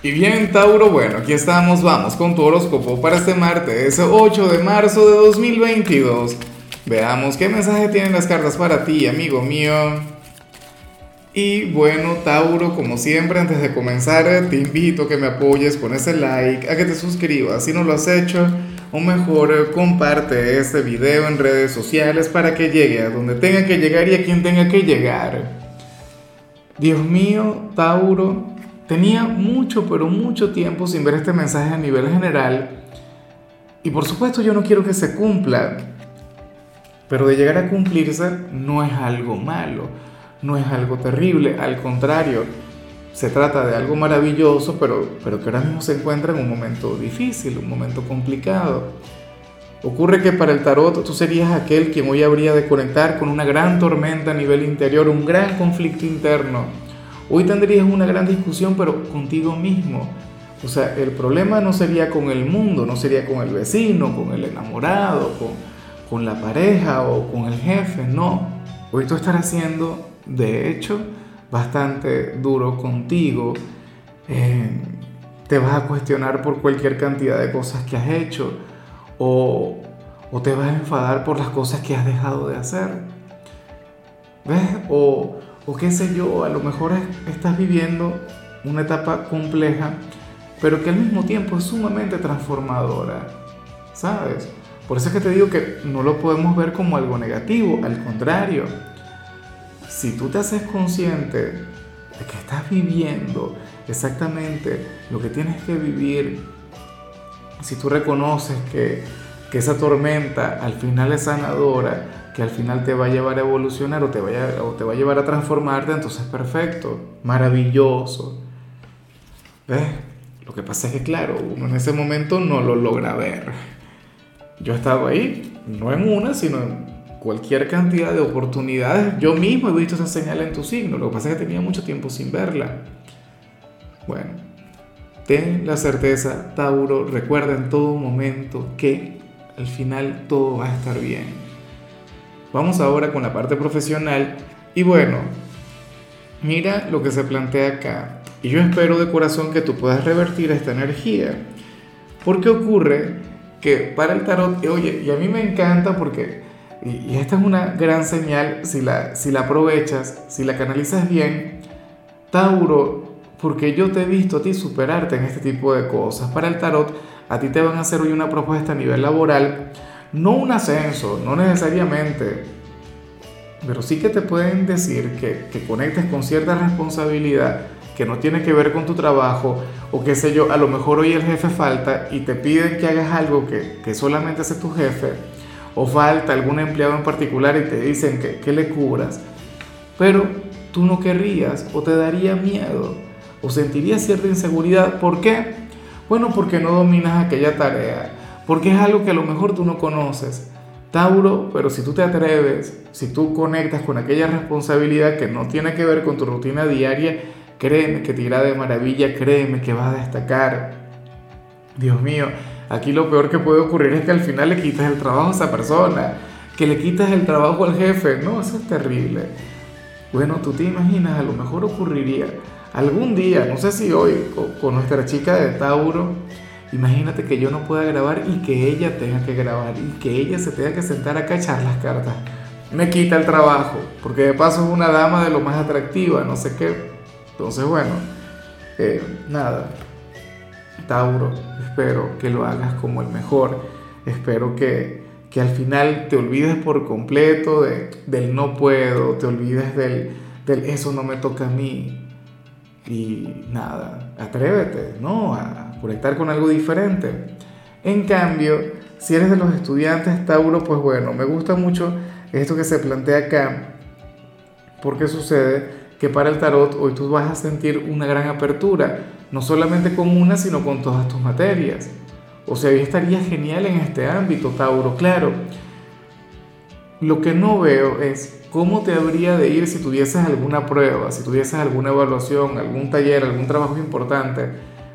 Y bien, Tauro, bueno, aquí estamos, vamos con tu horóscopo para este martes 8 de marzo de 2022. Veamos qué mensaje tienen las cartas para ti, amigo mío. Y bueno, Tauro, como siempre, antes de comenzar, te invito a que me apoyes con ese like, a que te suscribas si no lo has hecho, o mejor, comparte este video en redes sociales para que llegue a donde tenga que llegar y a quien tenga que llegar. Dios mío, Tauro, Tenía mucho, pero mucho tiempo sin ver este mensaje a nivel general. Y por supuesto yo no quiero que se cumpla, pero de llegar a cumplirse no es algo malo, no es algo terrible, al contrario, se trata de algo maravilloso, pero, pero que ahora mismo se encuentra en un momento difícil, un momento complicado. Ocurre que para el tarot tú serías aquel quien hoy habría de conectar con una gran tormenta a nivel interior, un gran conflicto interno Hoy tendrías una gran discusión, pero contigo mismo. O sea, el problema no sería con el mundo, no sería con el vecino, con el enamorado, con, con la pareja o con el jefe, no. Hoy tú estarás siendo, de hecho, bastante duro contigo. Eh, te vas a cuestionar por cualquier cantidad de cosas que has hecho o, o te vas a enfadar por las cosas que has dejado de hacer. ¿Ves? O, o qué sé yo, a lo mejor estás viviendo una etapa compleja, pero que al mismo tiempo es sumamente transformadora, ¿sabes? Por eso es que te digo que no lo podemos ver como algo negativo, al contrario, si tú te haces consciente de que estás viviendo exactamente lo que tienes que vivir, si tú reconoces que, que esa tormenta al final es sanadora, que al final te va a llevar a evolucionar o te, vaya, o te va a llevar a transformarte, entonces perfecto, maravilloso. ¿Ves? Lo que pasa es que, claro, uno en ese momento no lo logra ver. Yo he estado ahí, no en una, sino en cualquier cantidad de oportunidades. Yo mismo he visto esa señal en tu signo, lo que pasa es que tenía mucho tiempo sin verla. Bueno, ten la certeza, Tauro, recuerda en todo momento que al final todo va a estar bien. Vamos ahora con la parte profesional y bueno, mira lo que se plantea acá. Y yo espero de corazón que tú puedas revertir esta energía. Porque ocurre que para el tarot, oye, y a mí me encanta porque, y, esta es una gran señal si la, si la aprovechas, si la canalizas bien, Tauro, porque yo te he visto a ti superarte en este tipo de cosas. Para el tarot, a ti te van a hacer hoy una propuesta a nivel laboral no un ascenso, no necesariamente, pero sí que te pueden decir que, que conectes con cierta responsabilidad que no tiene que ver con tu trabajo o qué sé yo, a lo mejor hoy el jefe falta y te piden que hagas algo que, que solamente hace tu jefe o falta algún empleado en particular y te dicen que, que le cubras, pero tú no querrías o te daría miedo o sentirías cierta inseguridad. ¿Por qué? Bueno, porque no dominas aquella tarea porque es algo que a lo mejor tú no conoces. Tauro, pero si tú te atreves, si tú conectas con aquella responsabilidad que no tiene que ver con tu rutina diaria, créeme que te irá de maravilla, créeme que vas a destacar. Dios mío, aquí lo peor que puede ocurrir es que al final le quitas el trabajo a esa persona, que le quitas el trabajo al jefe. No, eso es terrible. Bueno, tú te imaginas, a lo mejor ocurriría algún día, no sé si hoy, con nuestra chica de Tauro, Imagínate que yo no pueda grabar y que ella tenga que grabar y que ella se tenga que sentar a echar las cartas. Me quita el trabajo, porque de paso es una dama de lo más atractiva, no sé qué. Entonces, bueno, eh, nada. Tauro, espero que lo hagas como el mejor. Espero que, que al final te olvides por completo de, del no puedo, te olvides del, del eso no me toca a mí. Y nada, atrévete, ¿no? Conectar con algo diferente. En cambio, si eres de los estudiantes Tauro, pues bueno, me gusta mucho esto que se plantea acá, porque sucede que para el tarot hoy tú vas a sentir una gran apertura, no solamente con una, sino con todas tus materias. O sea, hoy estaría genial en este ámbito, Tauro, claro. Lo que no veo es cómo te habría de ir si tuvieses alguna prueba, si tuvieses alguna evaluación, algún taller, algún trabajo importante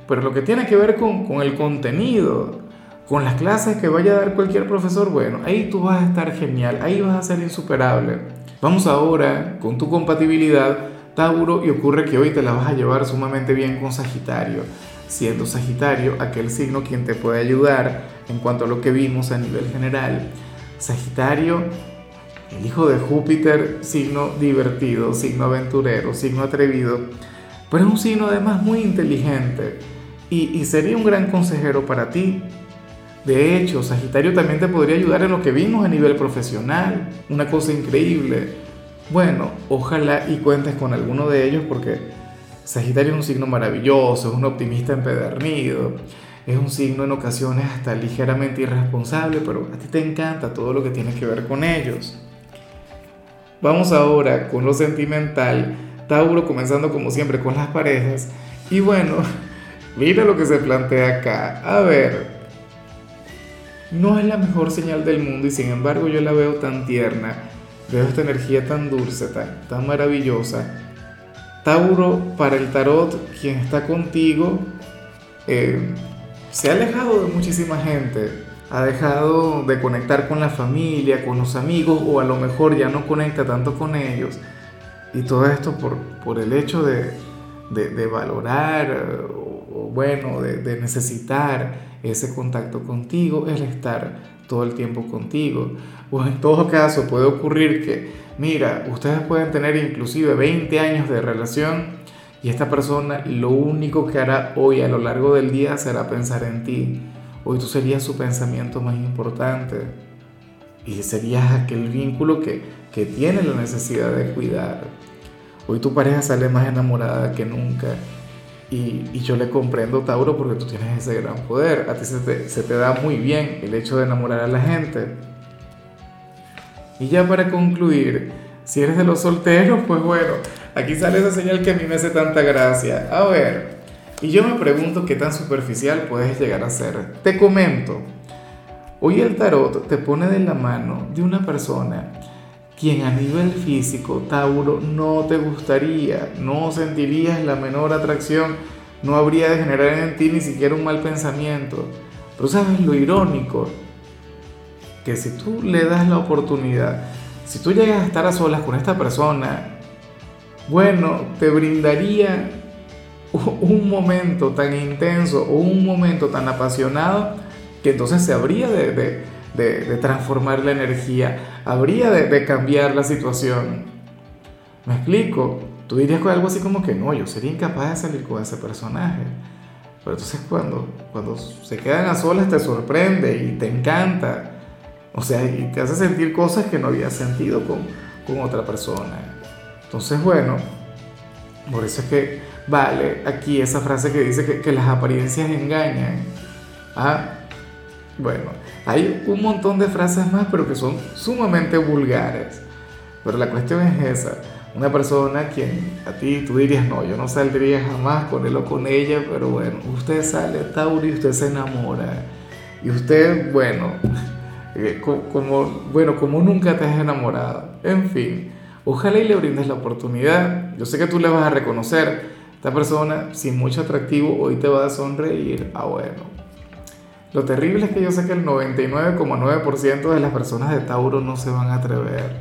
pero lo que tiene que ver con, con el contenido, con las clases que vaya a dar cualquier profesor, bueno, ahí tú vas a estar genial, ahí vas a ser insuperable. Vamos ahora con tu compatibilidad, Tauro, y ocurre que hoy te la vas a llevar sumamente bien con Sagitario. siendo Sagitario aquel signo quien te puede ayudar en cuanto a lo que vimos a nivel general. Sagitario, el hijo de Júpiter, signo divertido, signo aventurero, signo atrevido, pero es un signo además muy inteligente y, sería un gran consejero para ti. De hecho, Sagitario también te podría ayudar en lo que vimos a nivel profesional, una cosa increíble. Bueno, ojalá y cuentes con alguno de ellos porque Sagitario es un signo maravilloso, es un optimista empedernido, es un signo en ocasiones hasta ligeramente irresponsable, pero a ti te encanta todo lo que tiene que ver con ellos. Vamos ahora con lo sentimental, Tauro comenzando como siempre con las parejas. Y bueno, mira lo que se plantea acá. A ver, no es la mejor señal del mundo y sin embargo yo la veo tan tierna, veo esta energía tan dulce, tan, tan maravillosa Tauro, para el tarot, quien está contigo, eh, se ha alejado de muchísima gente, ha dejado de conectar con la familia, con los amigos, o a lo mejor ya no conecta tanto con ellos. Y todo esto por, por el hecho de, de, valorar, bueno, de, necesitar ese contacto contigo, el estar todo el tiempo contigo. O en todo caso puede ocurrir que mira, ustedes pueden tener inclusive 20 años de relación y esta persona lo único que hará hoy a lo largo del día será pensar en ti. Hoy tú serías su pensamiento más importante y serías aquel vínculo que, que tiene la necesidad de cuidar. Hoy tu pareja sale más enamorada que nunca. Y, yo le comprendo, Tauro, porque tú tienes ese gran poder. A ti se te, se te da muy bien el hecho de enamorar a la gente. Y ya para concluir, si eres de los solteros, pues bueno, aquí sale esa señal que a mí me hace tanta gracia. A ver, y yo me pregunto qué tan superficial puedes llegar a ser. Te comento, hoy el tarot te pone de la mano de una persona quien a nivel físico, Tauro, no te gustaría, no sentirías la menor atracción, no habría de generar en ti ni siquiera un mal pensamiento. Pero sabes lo irónico, que si tú le das la oportunidad, si tú llegas a estar a solas con esta persona, bueno, te brindaría un momento tan intenso o un momento tan apasionado que entonces se habría de, transformar la energía, habría de, cambiar la situación. ¿Me explico? Tú dirías algo así como que no, yo sería incapaz de salir con ese personaje. Pero entonces cuando, cuando se quedan a solas te sorprende y te encanta o sea, y te hace sentir cosas que no habías sentido con, con otra persona. Entonces, bueno, por eso es que vale aquí esa frase que dice que, que las apariencias engañan. Ah, bueno, hay un montón de frases más, pero que son sumamente vulgares. Pero la cuestión es esa. Una persona quien a ti tú dirías, no, yo no saldría jamás con él o con ella, pero bueno, usted sale a Tauri y usted se enamora. Y usted, bueno, eh, como, bueno, como nunca te has enamorado. En fin, ojalá y le brindes la oportunidad. Yo sé que tú le vas a reconocer. Esta persona, sin mucho atractivo, hoy te va a sonreír. Ah, bueno. Lo terrible es que yo sé que el 99,9% de las personas de Tauro no se van a atrever.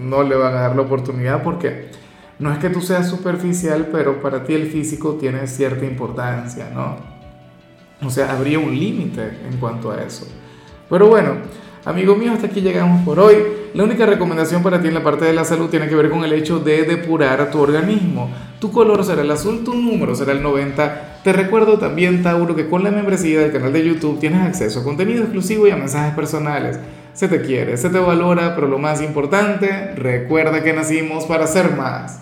No le van a dar la oportunidad porque no es que tú seas superficial, pero para ti el físico tiene cierta importancia, ¿no? O sea, habría un límite en cuanto a eso. Pero bueno, amigo mío, hasta aquí llegamos por hoy. La única recomendación para ti en la parte de la salud tiene que ver con el hecho de depurar tu organismo. Tu color será el azul, tu número será el 90. Te recuerdo también, Tauro, que con la membresía del canal de YouTube tienes acceso a contenido exclusivo y a mensajes personales. Se te quiere, se te valora, pero lo más importante, recuerda que nacimos para ser más.